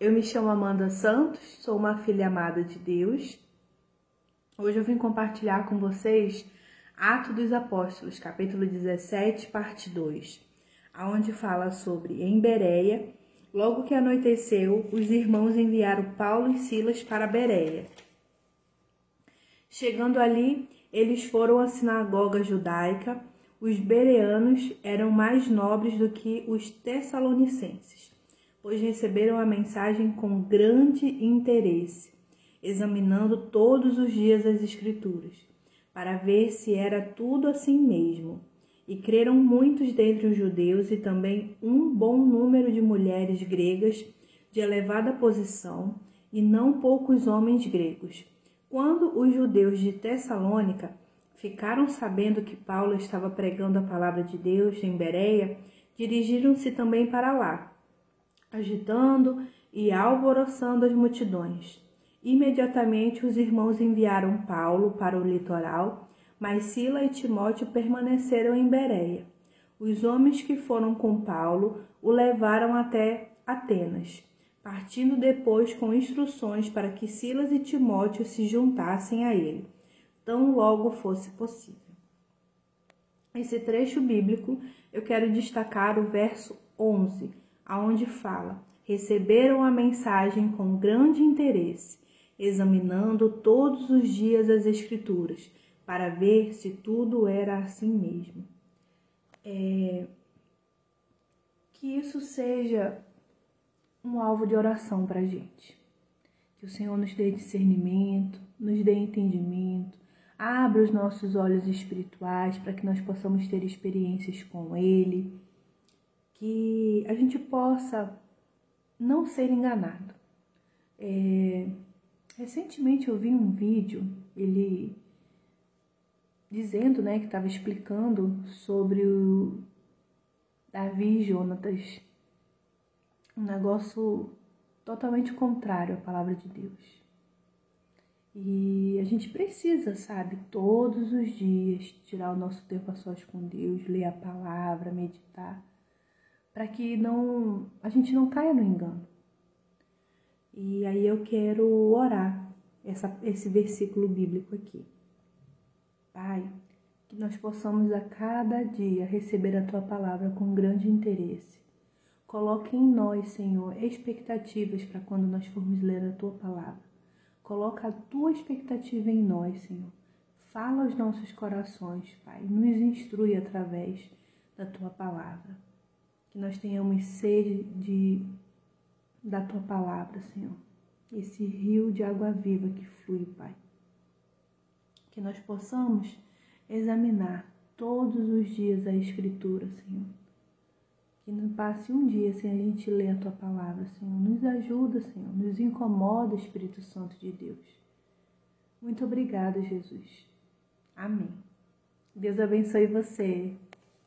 Eu me chamo Amanda Santos, sou uma filha amada de Deus. Hoje eu vim compartilhar com vocês Atos dos Apóstolos, capítulo 17, parte 2, aonde fala sobre em Bereia, logo que anoiteceu, os irmãos enviaram Paulo e Silas para Bereia. Chegando ali, eles foram à sinagoga judaica. Os bereanos eram mais nobres do que os tessalonicenses pois receberam a mensagem com grande interesse, examinando todos os dias as Escrituras, para ver se era tudo assim mesmo. E creram muitos dentre os judeus e também um bom número de mulheres gregas de elevada posição, e não poucos homens gregos. Quando os judeus de Tessalônica ficaram sabendo que Paulo estava pregando a palavra de Deus em Bereia, dirigiram-se também para lá agitando e alvoroçando as multidões. Imediatamente os irmãos enviaram Paulo para o litoral, mas Sila e Timóteo permaneceram em Bereia. Os homens que foram com Paulo o levaram até Atenas, partindo depois com instruções para que Silas e Timóteo se juntassem a ele, tão logo fosse possível. Esse trecho bíblico eu quero destacar o verso 11, aonde fala: receberam a mensagem com grande interesse, examinando todos os dias as Escrituras, para ver se tudo era assim mesmo. É... Que isso seja um alvo de oração para a gente. Que o Senhor nos dê discernimento, nos dê entendimento, abra os nossos olhos espirituais para que nós possamos ter experiências com Ele que a gente possa não ser enganado. É, recentemente eu vi um vídeo, ele dizendo, né, que estava explicando sobre o Davi e Jonatas, um negócio totalmente contrário à palavra de Deus. E a gente precisa, sabe, todos os dias tirar o nosso tempo a sós com Deus, ler a palavra, meditar para que não a gente não caia no engano. E aí eu quero orar essa, esse versículo bíblico aqui. Pai, que nós possamos a cada dia receber a tua palavra com grande interesse. Coloque em nós, Senhor, expectativas para quando nós formos ler a tua palavra. Coloca a tua expectativa em nós, Senhor. Fala aos nossos corações, Pai. Nos instrui através da tua palavra que nós tenhamos sede de, da tua palavra, Senhor. Esse rio de água viva que flui, Pai. Que nós possamos examinar todos os dias a Escritura, Senhor. Que não passe um dia sem a gente ler a tua palavra, Senhor. Nos ajuda, Senhor. Nos incomoda, Espírito Santo de Deus. Muito obrigada, Jesus. Amém. Deus abençoe você.